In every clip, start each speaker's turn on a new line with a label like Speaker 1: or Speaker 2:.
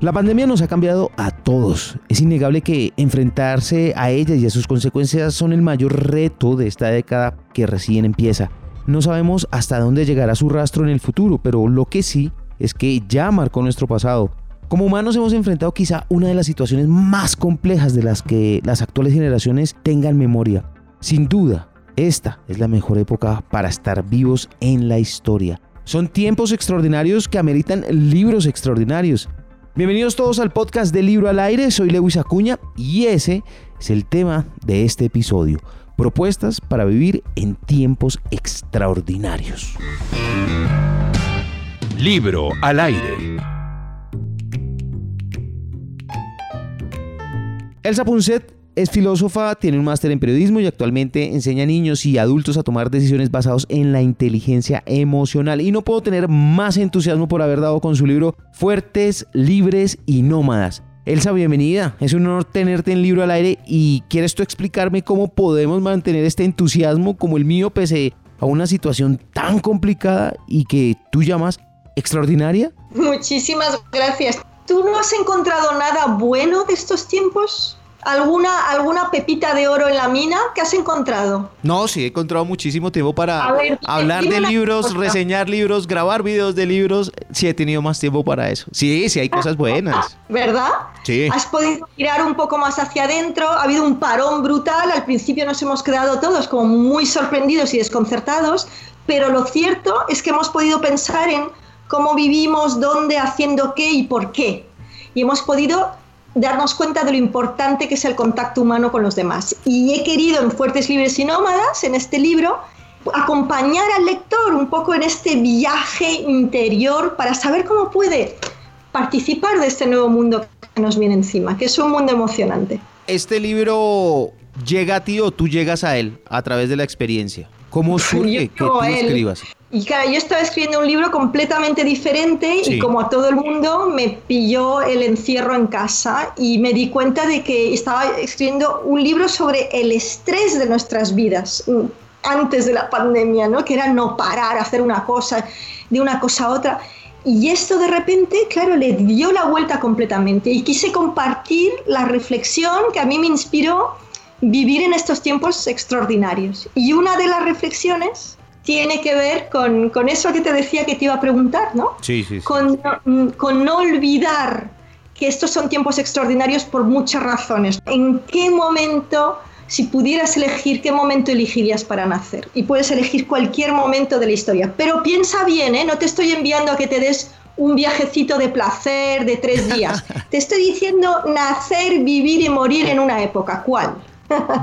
Speaker 1: La pandemia nos ha cambiado a todos. Es innegable que enfrentarse a ella y a sus consecuencias son el mayor reto de esta década que recién empieza. No sabemos hasta dónde llegará su rastro en el futuro, pero lo que sí es que ya marcó nuestro pasado. Como humanos hemos enfrentado quizá una de las situaciones más complejas de las que las actuales generaciones tengan memoria. Sin duda, esta es la mejor época para estar vivos en la historia. Son tiempos extraordinarios que ameritan libros extraordinarios. Bienvenidos todos al podcast de Libro al Aire, soy Lewis Acuña y ese es el tema de este episodio. Propuestas para vivir en tiempos extraordinarios.
Speaker 2: Libro al Aire.
Speaker 1: Elsa Punset es filósofa, tiene un máster en periodismo y actualmente enseña a niños y adultos a tomar decisiones basadas en la inteligencia emocional. Y no puedo tener más entusiasmo por haber dado con su libro Fuertes, Libres y Nómadas. Elsa, bienvenida. Es un honor tenerte en Libro al Aire y ¿quieres tú explicarme cómo podemos mantener este entusiasmo como el mío pese a una situación tan complicada y que tú llamas extraordinaria?
Speaker 3: Muchísimas gracias. ¿Tú no has encontrado nada bueno de estos tiempos? ¿Alguna, ¿Alguna pepita de oro en la mina que has encontrado?
Speaker 1: No, sí, he encontrado muchísimo tiempo para hablar de libros, reseñar libros, grabar videos de libros. Sí, he tenido más tiempo para eso. Sí, sí, hay cosas buenas.
Speaker 3: ¿Verdad?
Speaker 1: Sí.
Speaker 3: Has podido mirar un poco más hacia adentro. Ha habido un parón brutal. Al principio nos hemos quedado todos como muy sorprendidos y desconcertados. Pero lo cierto es que hemos podido pensar en cómo vivimos, dónde, haciendo qué y por qué. Y hemos podido darnos cuenta de lo importante que es el contacto humano con los demás. Y he querido en Fuertes, Libres y Nómadas, en este libro, acompañar al lector un poco en este viaje interior para saber cómo puede participar de este nuevo mundo que nos viene encima, que es un mundo emocionante.
Speaker 1: Este libro llega a ti o tú llegas a él a través de la experiencia. ¿Cómo surge que tú escribas?
Speaker 3: Y claro, yo estaba escribiendo un libro completamente diferente y como a todo el mundo me pilló el encierro en casa y me di cuenta de que estaba escribiendo un libro sobre el estrés de nuestras vidas antes de la pandemia, ¿no? Que era no parar, hacer una cosa, de una cosa a otra. Y esto de repente, claro, le dio la vuelta completamente y quise compartir la reflexión que a mí me inspiró vivir en estos tiempos extraordinarios. Y una de las reflexiones tiene que ver con, con, eso que te decía que te iba a preguntar, ¿no?
Speaker 1: Sí, sí, sí.
Speaker 3: Con, con, no olvidar que estos son tiempos extraordinarios por muchas razones. ¿En qué momento, si pudieras elegir, qué momento elegirías para nacer? Y puedes elegir cualquier momento de la historia. Pero piensa bien, ¿eh? No te estoy enviando a que te des un viajecito de placer de tres días. te estoy diciendo nacer, vivir y morir en una época. ¿Cuál?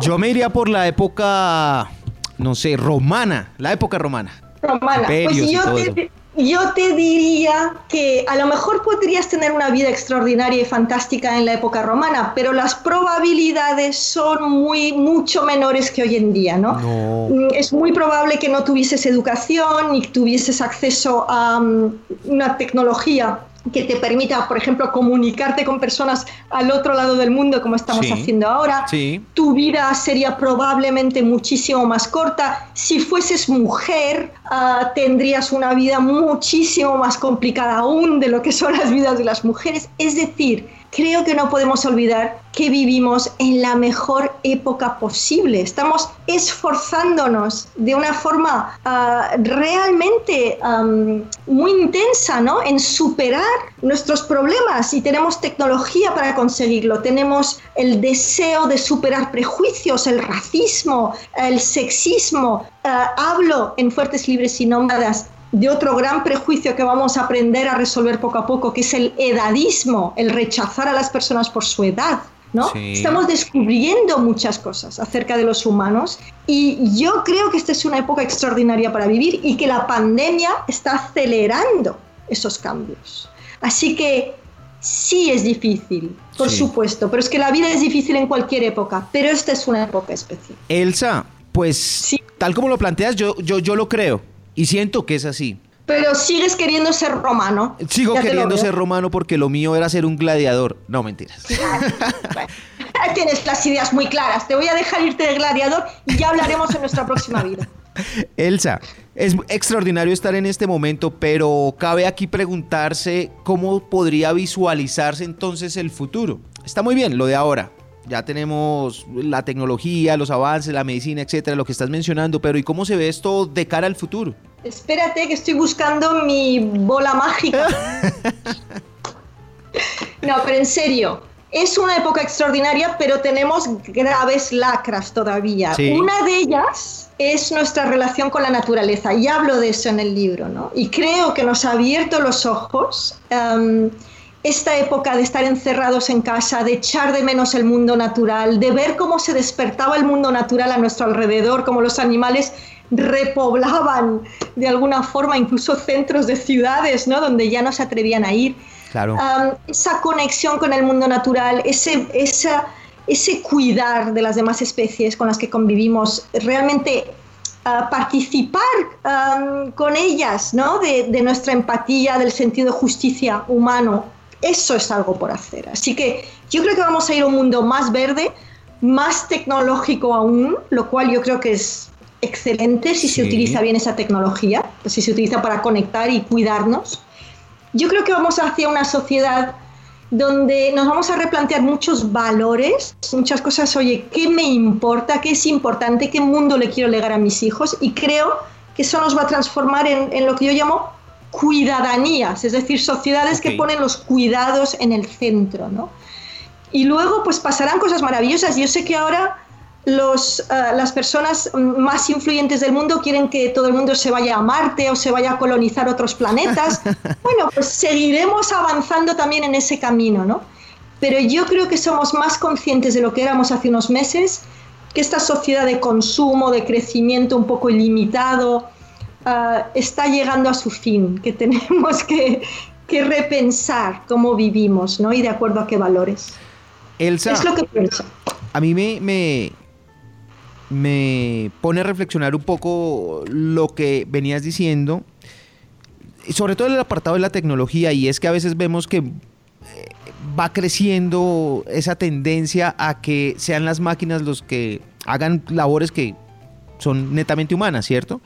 Speaker 1: Yo me iría por la época no sé, romana, la época romana.
Speaker 3: Romana. pues yo te, yo te diría que a lo mejor podrías tener una vida extraordinaria y fantástica en la época romana, pero las probabilidades son muy mucho menores que hoy en día, ¿no?
Speaker 1: no.
Speaker 3: Es muy probable que no tuvieses educación ni tuvieses acceso a um, una tecnología que te permita, por ejemplo, comunicarte con personas al otro lado del mundo como estamos haciendo ahora. Tu vida sería probablemente muchísimo más corta. Si fueses mujer, ah, tendrías una vida muchísimo más complicada aún de lo que son las vidas de las mujeres. Es decir, creo que no podemos olvidar que vivimos en la mejor época posible. Estamos esforzándonos de una forma ah, realmente muy intensa ¿no? en superar nuestros problemas y tenemos tecnología para conseguirlo. Tenemos el deseo de superar prejuicios, el racismo, el sexismo. Ah, hablo en Fuertes Libres y Nómadas de otro gran prejuicio que vamos a aprender a resolver poco a poco, que es el edadismo, el rechazar a las personas por su edad. ¿no? Estamos descubriendo muchas cosas acerca de los humanos y yo creo que esta es una época extraordinaria para vivir y que la pandemia está acelerando esos cambios. Así que sí es difícil, por supuesto, pero es que la vida es difícil en cualquier época, pero esta es una época especial.
Speaker 1: Elsa, pues tal como lo planteas, yo, yo, yo lo creo. Y siento que es así.
Speaker 3: Pero sigues queriendo ser romano.
Speaker 1: Sigo queriendo ser romano porque lo mío era ser un gladiador. No, mentiras.
Speaker 3: tienes las ideas muy claras. Te voy a dejar irte de gladiador y ya hablaremos en nuestra próxima vida.
Speaker 1: Elsa, es extraordinario estar en este momento, pero cabe aquí preguntarse cómo podría visualizarse entonces el futuro. Está muy bien lo de ahora. Ya tenemos la tecnología, los avances, la medicina, etcétera, lo que estás mencionando, pero ¿y cómo se ve esto de cara al futuro?
Speaker 3: Espérate que estoy buscando mi bola mágica. no, pero en serio, es una época extraordinaria, pero tenemos graves lacras todavía. Una de ellas es nuestra relación con la naturaleza, y hablo de eso en el libro, ¿no? Y creo que nos ha abierto los ojos em, esta época de estar encerrados en casa, de echar de menos el mundo natural, de ver cómo se despertaba el mundo natural a nuestro alrededor, cómo los animales repoblaban de alguna forma incluso centros de ciudades, ¿no? Donde ya no se atrevían a ir esa conexión con el mundo natural, ese, ese cuidar de las demás especies con las que convivimos, realmente ah, participar con ellas, ¿no? De, de, nuestra empatía, del sentido de justicia humano, eso es algo por hacer. Así que yo creo que vamos a ir a un mundo más verde, más tecnológico aún, lo cual yo creo que es excelente si se utiliza bien esa tecnología, si se utiliza para conectar y cuidarnos yo creo que vamos hacia una sociedad donde nos vamos a replantear muchos valores, muchas cosas, oye, ¿qué me importa? ¿Qué es importante? ¿Qué mundo le quiero legar a mis hijos? Y creo que eso nos va a transformar en, lo que yo llamo cuidadanías, es decir, sociedades que ponen los cuidados en el centro, ¿no? Y luego, pues pasarán cosas maravillosas. Yo sé que ahora los, eh, las personas más influyentes del mundo quieren que todo el mundo se vaya a Marte o se vaya a colonizar otros planetas. Bueno, pues seguiremos avanzando también en ese camino, ¿no? Pero yo creo que somos más conscientes de lo que éramos hace unos meses, que esta sociedad de consumo, de crecimiento un poco ilimitado, eh, está llegando a su fin, que tenemos que, que, repensar cómo vivimos, ¿no? Y de acuerdo a qué valores.
Speaker 1: Elsa,
Speaker 3: es lo que pienso.
Speaker 1: A mí me, me, me pone a reflexionar un poco lo que venías diciendo, sobre todo el apartado de la tecnología, y es que a veces vemos que eh, va creciendo esa tendencia a que sean las máquinas los que hagan labores que son netamente humanas, ¿cierto?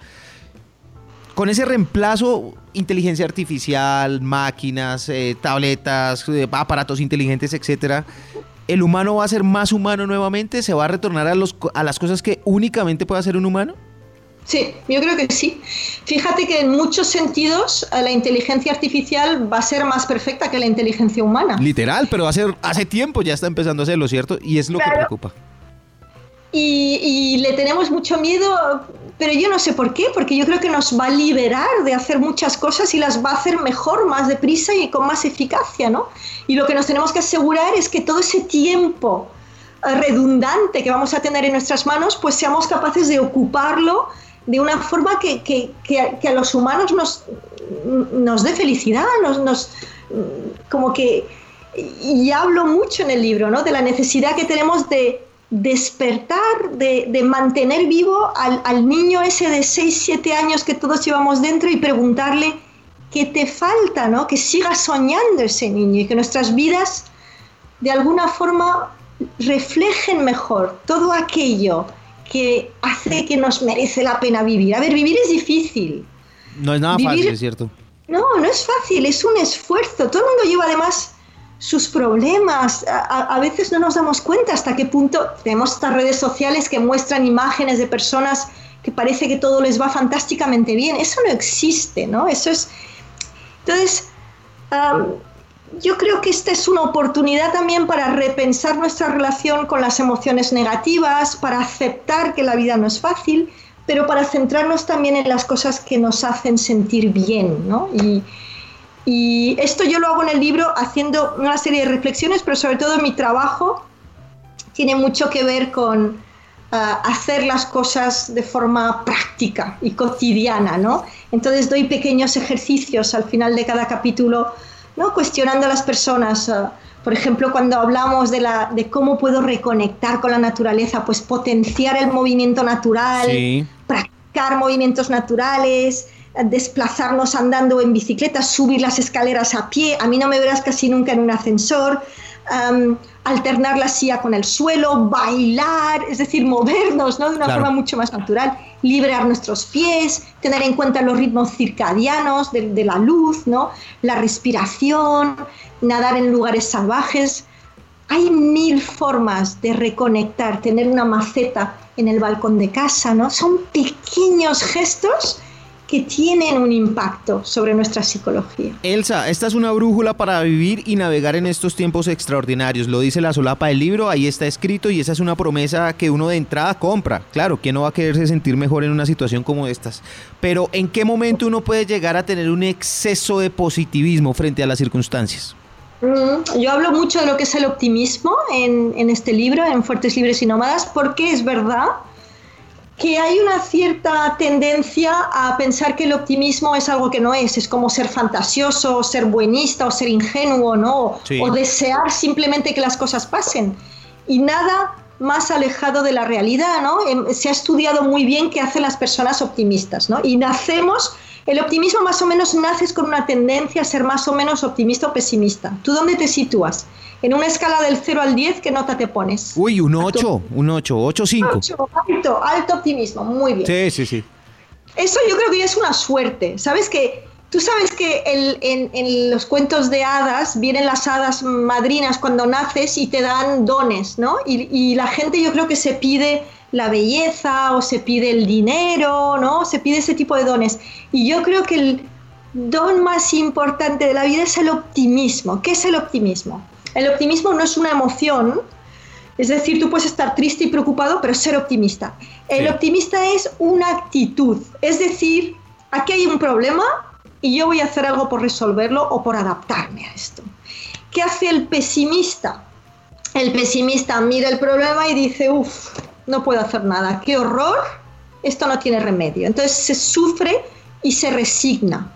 Speaker 1: Con ese reemplazo, inteligencia artificial, máquinas, eh, tabletas, eh, aparatos inteligentes, etcétera, ¿el humano va a ser más humano nuevamente? ¿Se va a retornar a, los, a las cosas que únicamente puede hacer un humano?
Speaker 3: Sí, yo creo que sí. Fíjate que en muchos sentidos eh, la inteligencia artificial va a ser más perfecta que la inteligencia humana.
Speaker 1: Literal, pero hace, hace tiempo ya está empezando a hacerlo, ¿cierto? Y es lo que preocupa.
Speaker 3: Y, le tenemos mucho miedo pero yo no sé por qué, porque yo creo que nos va a liberar de hacer muchas cosas y las va a hacer mejor, más deprisa y con más eficacia, ¿no? Y lo que nos tenemos que asegurar es que todo ese tiempo eh, redundante que vamos a tener en nuestras manos, pues seamos capaces de ocuparlo de una forma que, que, que, a, los humanos nos, nos dé felicidad, nos, nos, como que, y hablo mucho en el libro, ¿no? De la necesidad que tenemos de despertar, de, mantener vivo al, niño ese de 6, 7 años que todos llevamos dentro y preguntarle qué te falta, ¿no? Que siga soñando ese niño y que nuestras vidas de alguna forma reflejen mejor todo aquello que hace que nos merece la pena vivir. A ver, vivir es difícil.
Speaker 1: No es nada fácil, es cierto.
Speaker 3: No, no es fácil, es un esfuerzo. Todo el mundo lleva además sus problemas. A, veces no nos damos cuenta hasta qué punto tenemos estas redes sociales que muestran imágenes de personas que parece que todo les va fantásticamente bien. Eso no existe, ¿no? Eso es... Entonces, yo creo que esta es una oportunidad también para repensar nuestra relación con las emociones negativas, para aceptar que la vida no es fácil, pero para centrarnos también en las cosas que nos hacen sentir bien, ¿no? Y esto yo lo hago en el libro haciendo una serie de reflexiones, pero sobre todo mi trabajo tiene mucho que ver con ah, hacer las cosas de forma práctica y cotidiana, ¿no? Entonces doy pequeños ejercicios al final de cada capítulo, ¿no? Cuestionando a las personas. Ah, por ejemplo, cuando hablamos de, la, de cómo puedo reconectar con la naturaleza, pues potenciar el movimiento natural, practicar movimientos naturales, desplazarnos andando en bicicleta, subir las escaleras a pie. A mí no me verás casi nunca en un ascensor. alternar la silla con el suelo, bailar, es decir, movernos ¿no? de una forma mucho más natural, liberar nuestros pies, tener en cuenta los ritmos circadianos de, de la luz, ¿no? la respiración, nadar en lugares salvajes. Hay mil formas de reconectar, tener una maceta en el balcón de casa, ¿no? Son pequeños gestos que tienen un impacto sobre nuestra psicología.
Speaker 1: Elsa, esta es una brújula para vivir y navegar en estos tiempos extraordinarios. Lo dice la solapa del libro, ahí está escrito y esa es una promesa que uno de entrada compra. Claro, ¿quién no va a quererse sentir mejor en una situación como estas? Pero ¿en qué momento uno puede llegar a tener un exceso de positivismo frente a las circunstancias?
Speaker 3: Mm, yo hablo mucho de lo que es el optimismo en, en este libro, en Fuertes, Libres y Nómadas, porque es verdad que hay una cierta tendencia a pensar que el optimismo es algo que no es, es como ser fantasioso, o ser buenista, o ser ingenuo, ¿no? O desear simplemente que las cosas pasen. Y nada más alejado de la realidad, ¿no? Em, se ha estudiado muy bien qué hacen las personas optimistas, ¿no? Y nacemos, el optimismo más o menos naces con una tendencia a ser más o menos optimista o pesimista. ¿Tú dónde te sitúas? En una escala del 0 al 10, ¿qué nota te pones?
Speaker 1: Uy, un 8, un 8, 8, 5.
Speaker 3: alto, alto optimismo, muy bien.
Speaker 1: Sí, sí, sí.
Speaker 3: Eso yo creo que ya es una suerte. ¿Sabes que Tú sabes que en, los cuentos de hadas vienen las hadas madrinas cuando naces y te dan dones, ¿no? Y, y, la gente yo creo que se pide la belleza o se pide el dinero, ¿no? Se pide ese tipo de dones. Y yo creo que el don más importante de la vida es el optimismo. ¿Qué es el optimismo? El optimismo no es una emoción, es decir, tú puedes estar triste y preocupado, pero ser optimista. El optimista es una actitud, es decir, aquí hay un problema y yo voy a hacer algo por resolverlo o por adaptarme a esto. ¿Qué hace el pesimista? El pesimista mira el problema y dice, uff, no puedo hacer nada, qué horror, esto no tiene remedio. Entonces se sufre y se resigna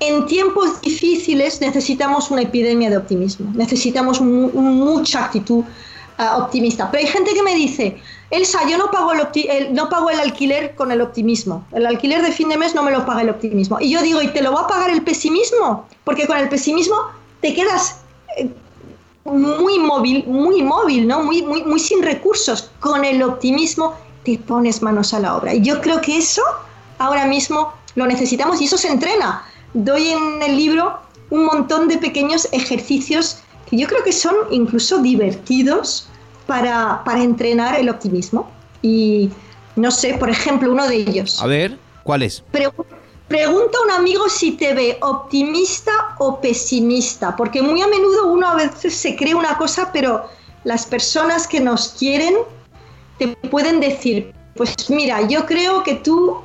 Speaker 3: en tiempos difíciles necesitamos una epidemia de optimismo, necesitamos mucha actitud ah, optimista. Pero hay gente que me dice, Elsa, yo no pago el, no pago el alquiler con el optimismo. El alquiler de fin de mes no me lo paga el optimismo. Y yo digo, ¿y te lo va a pagar el pesimismo? Porque con el pesimismo te quedas eh, muy móvil, muy móvil, ¿no? Muy, muy, muy sin recursos. Con el optimismo te pones manos a la obra. Y yo creo que eso ahora mismo lo necesitamos y eso se entrena doy en el libro un montón de pequeños ejercicios que yo creo que son incluso divertidos para, entrenar el optimismo. Y no sé, por ejemplo, uno de ellos.
Speaker 1: A ver, ¿cuál es?
Speaker 3: pregunta a un amigo si te ve optimista o pesimista, porque muy a menudo uno a veces se cree una cosa, pero las personas que nos quieren te pueden decir, pues mira, yo creo que tú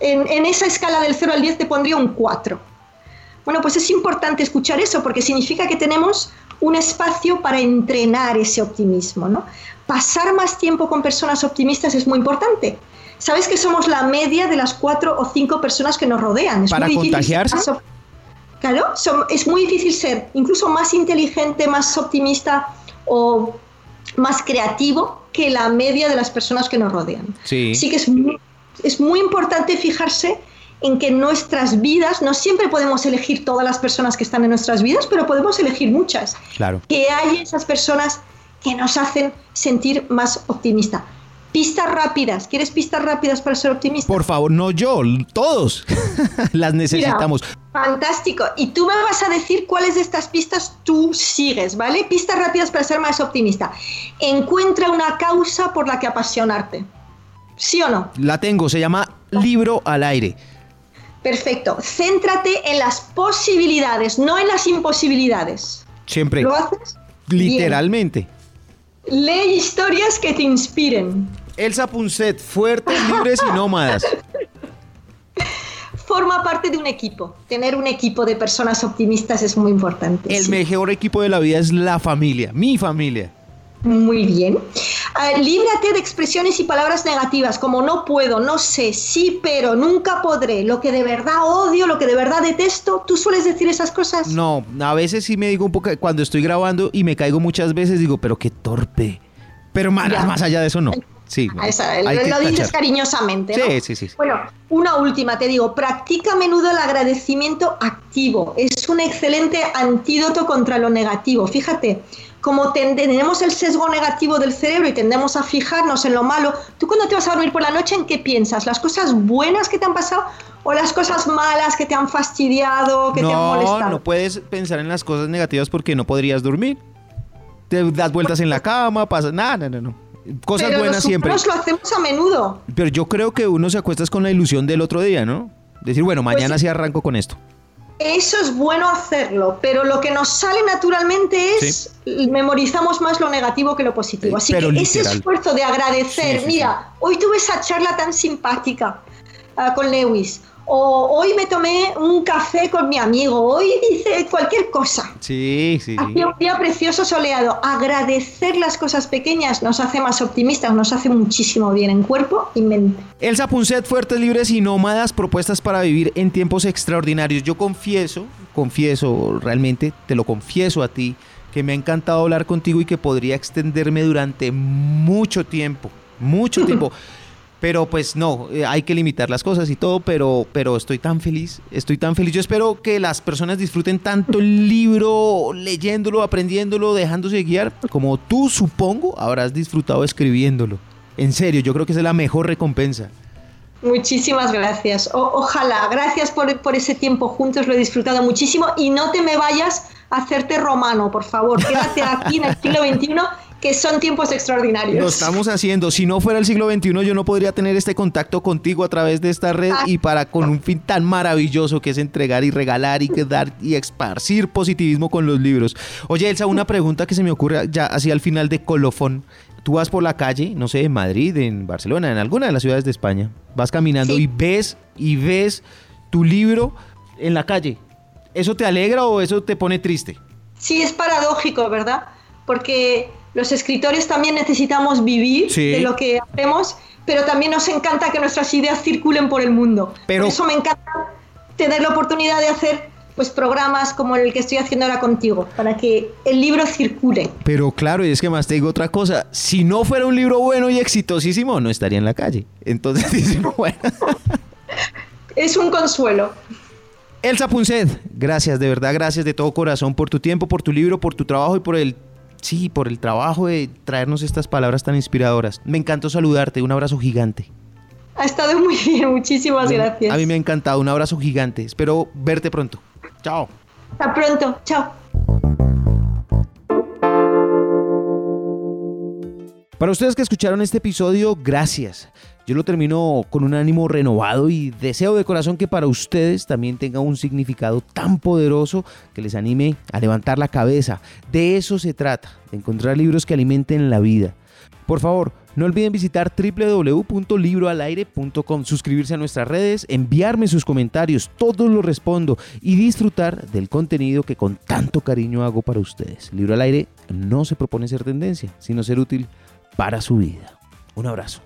Speaker 3: en, esa escala del 0 al 10 te pondría un 4. Bueno, pues es importante escuchar eso porque significa que tenemos un espacio para entrenar ese optimismo, ¿no? Pasar más tiempo con personas optimistas es muy importante. Sabes que somos la media de las cuatro o cinco personas que nos rodean.
Speaker 1: para contagiarse.
Speaker 3: claro, es muy difícil ser incluso más inteligente, más optimista o más creativo que la media de las personas que nos rodean.
Speaker 1: Sí.
Speaker 3: Sí que es muy es muy importante fijarse en que nuestras vidas, no siempre podemos elegir todas las personas que están en nuestras vidas, pero podemos elegir muchas.
Speaker 1: Claro.
Speaker 3: Que hay esas personas que nos hacen sentir más optimista. Pistas rápidas. ¿Quieres pistas rápidas para ser optimista?
Speaker 1: Por favor, no yo, todos las necesitamos.
Speaker 3: fantástico. Y tú me vas a decir cuáles de estas pistas tú sigues, ¿vale? Pistas rápidas para ser más optimista. Encuentra una causa por la que apasionarte. ¿Sí o no?
Speaker 1: La tengo, se llama Libro al aire.
Speaker 3: Perfecto. Céntrate en las posibilidades, no en las imposibilidades.
Speaker 1: Siempre.
Speaker 3: ¿Lo haces?
Speaker 1: Literalmente.
Speaker 3: Lee historias que te inspiren.
Speaker 1: Elsa Punset, fuertes, libres y nómadas.
Speaker 3: Forma parte de un equipo. Tener un equipo de personas optimistas es muy importante.
Speaker 1: El mejor equipo de la vida es la familia, mi familia.
Speaker 3: Muy bien. Uh, líbrate de expresiones y palabras negativas como no puedo, no sé, sí, pero, nunca podré, lo que de verdad odio, lo que de verdad detesto. ¿Tú sueles decir esas cosas?
Speaker 1: No, a veces sí me digo un poco, cuando estoy grabando y me caigo muchas veces, digo, pero qué torpe. Pero más, más allá de eso no. Sí,
Speaker 3: lo dices cariñosamente.
Speaker 1: Sí, sí, sí.
Speaker 3: Bueno, una última, te digo, practica a menudo el agradecimiento activo. Es un excelente antídoto contra lo negativo. Fíjate, como tenemos el sesgo negativo del cerebro y tendemos a fijarnos en lo malo, tú cuando te vas a dormir por la noche, ¿en qué piensas? ¿Las cosas buenas que te han pasado o las cosas malas que te han fastidiado, que te han molestado?
Speaker 1: No, no puedes pensar en las cosas negativas porque no podrías dormir. Te das vueltas en la cama, pasa nada, no, no, no. Cosas
Speaker 3: Pero
Speaker 1: buenas
Speaker 3: los
Speaker 1: siempre.
Speaker 3: lo hacemos a menudo.
Speaker 1: Pero yo creo que uno se acuesta con la ilusión del otro día, ¿no? Decir, bueno, mañana
Speaker 3: Pues-
Speaker 1: sí arranco con esto.
Speaker 3: Eso es bueno hacerlo, pero lo que nos sale naturalmente es memorizamos más lo negativo que lo positivo.
Speaker 1: Eh,
Speaker 3: Así
Speaker 1: pero
Speaker 3: que ese esfuerzo de agradecer,
Speaker 1: Sí, sí,
Speaker 3: mira, hoy tuve esa charla tan simpática ah, con Lewis, o hoy me tomé un café con mi amigo, hoy hice cualquier cosa.
Speaker 1: Sí, sí.
Speaker 3: Hacía un día precioso soleado. Agradecer las cosas pequeñas nos hace más optimistas, nos hace muchísimo bien en cuerpo y mente.
Speaker 1: Elsa Punset, Fuertes, Libres y Nómadas, propuestas para vivir en tiempos extraordinarios. Yo confieso, confieso realmente, te lo confieso a ti, que me ha encantado hablar contigo y que podría extenderme durante mucho tiempo, mucho tiempo. Pero pues no, eh, hay que limitar las cosas y todo, pero, pero estoy tan feliz, estoy tan feliz. Yo espero que las personas disfruten tanto el libro, leyéndolo, aprendiéndolo, dejándose guiar, como tú supongo habrás disfrutado escribiéndolo. En serio, yo creo que es la mejor recompensa.
Speaker 3: Muchísimas gracias. Ojalá, gracias por, por ese tiempo juntos, lo he disfrutado muchísimo y no te me vayas a hacerte romano, por favor. Quédate aquí en el siglo XXI, que son tiempos extraordinarios.
Speaker 1: Lo estamos haciendo. Si no fuera el siglo XXI, yo no podría tener este contacto contigo a través de esta red y para con un fin tan maravilloso que es entregar y regalar y dar y esparcir positivismo con los libros. Oye, Elsa, una pregunta que se me ocurre ya así al final de colofón. Tú vas por la calle, no sé, en Madrid, en Barcelona, en alguna de las ciudades de España, vas caminando
Speaker 3: Sí.
Speaker 1: y ves y ves tu libro en la calle. ¿Eso te alegra o eso te pone triste?
Speaker 3: Sí, es paradójico, ¿verdad? Porque los escritores también necesitamos vivir
Speaker 1: Sí.
Speaker 3: de lo que hacemos, pero también nos encanta que nuestras ideas circulen por el mundo.
Speaker 1: Pero-
Speaker 3: Por eso me encanta tener la oportunidad de hacer pues programas como el que estoy haciendo ahora contigo, para que el libro circule.
Speaker 1: Pero claro, y es que más te digo otra cosa. Si no fuera un libro bueno y exitosísimo, no estaría en la calle. Entonces dice, bueno.
Speaker 3: Es un consuelo.
Speaker 1: Elsa Punset, gracias, de verdad, gracias de todo corazón por tu tiempo, por tu libro, por tu trabajo y por el, sí, por el trabajo de traernos estas palabras tan inspiradoras. Me encantó saludarte, un abrazo gigante.
Speaker 3: Ha estado muy bien, muchísimas gracias.
Speaker 1: A mí me ha encantado, un abrazo gigante. Espero verte pronto. Chao.
Speaker 3: Hasta pronto, chao.
Speaker 1: Para ustedes que escucharon este episodio, gracias. Yo lo termino con un ánimo renovado y deseo de corazón que para ustedes también tenga un significado tan poderoso que les anime a levantar la cabeza. De eso se trata, de encontrar libros que alimenten la vida. Por favor, no olviden visitar www.libroalaire.com, suscribirse a nuestras redes, enviarme sus comentarios, todos los respondo y disfrutar del contenido que con tanto cariño hago para ustedes. Libro al aire no se propone ser tendencia, sino ser útil para su vida. Un abrazo.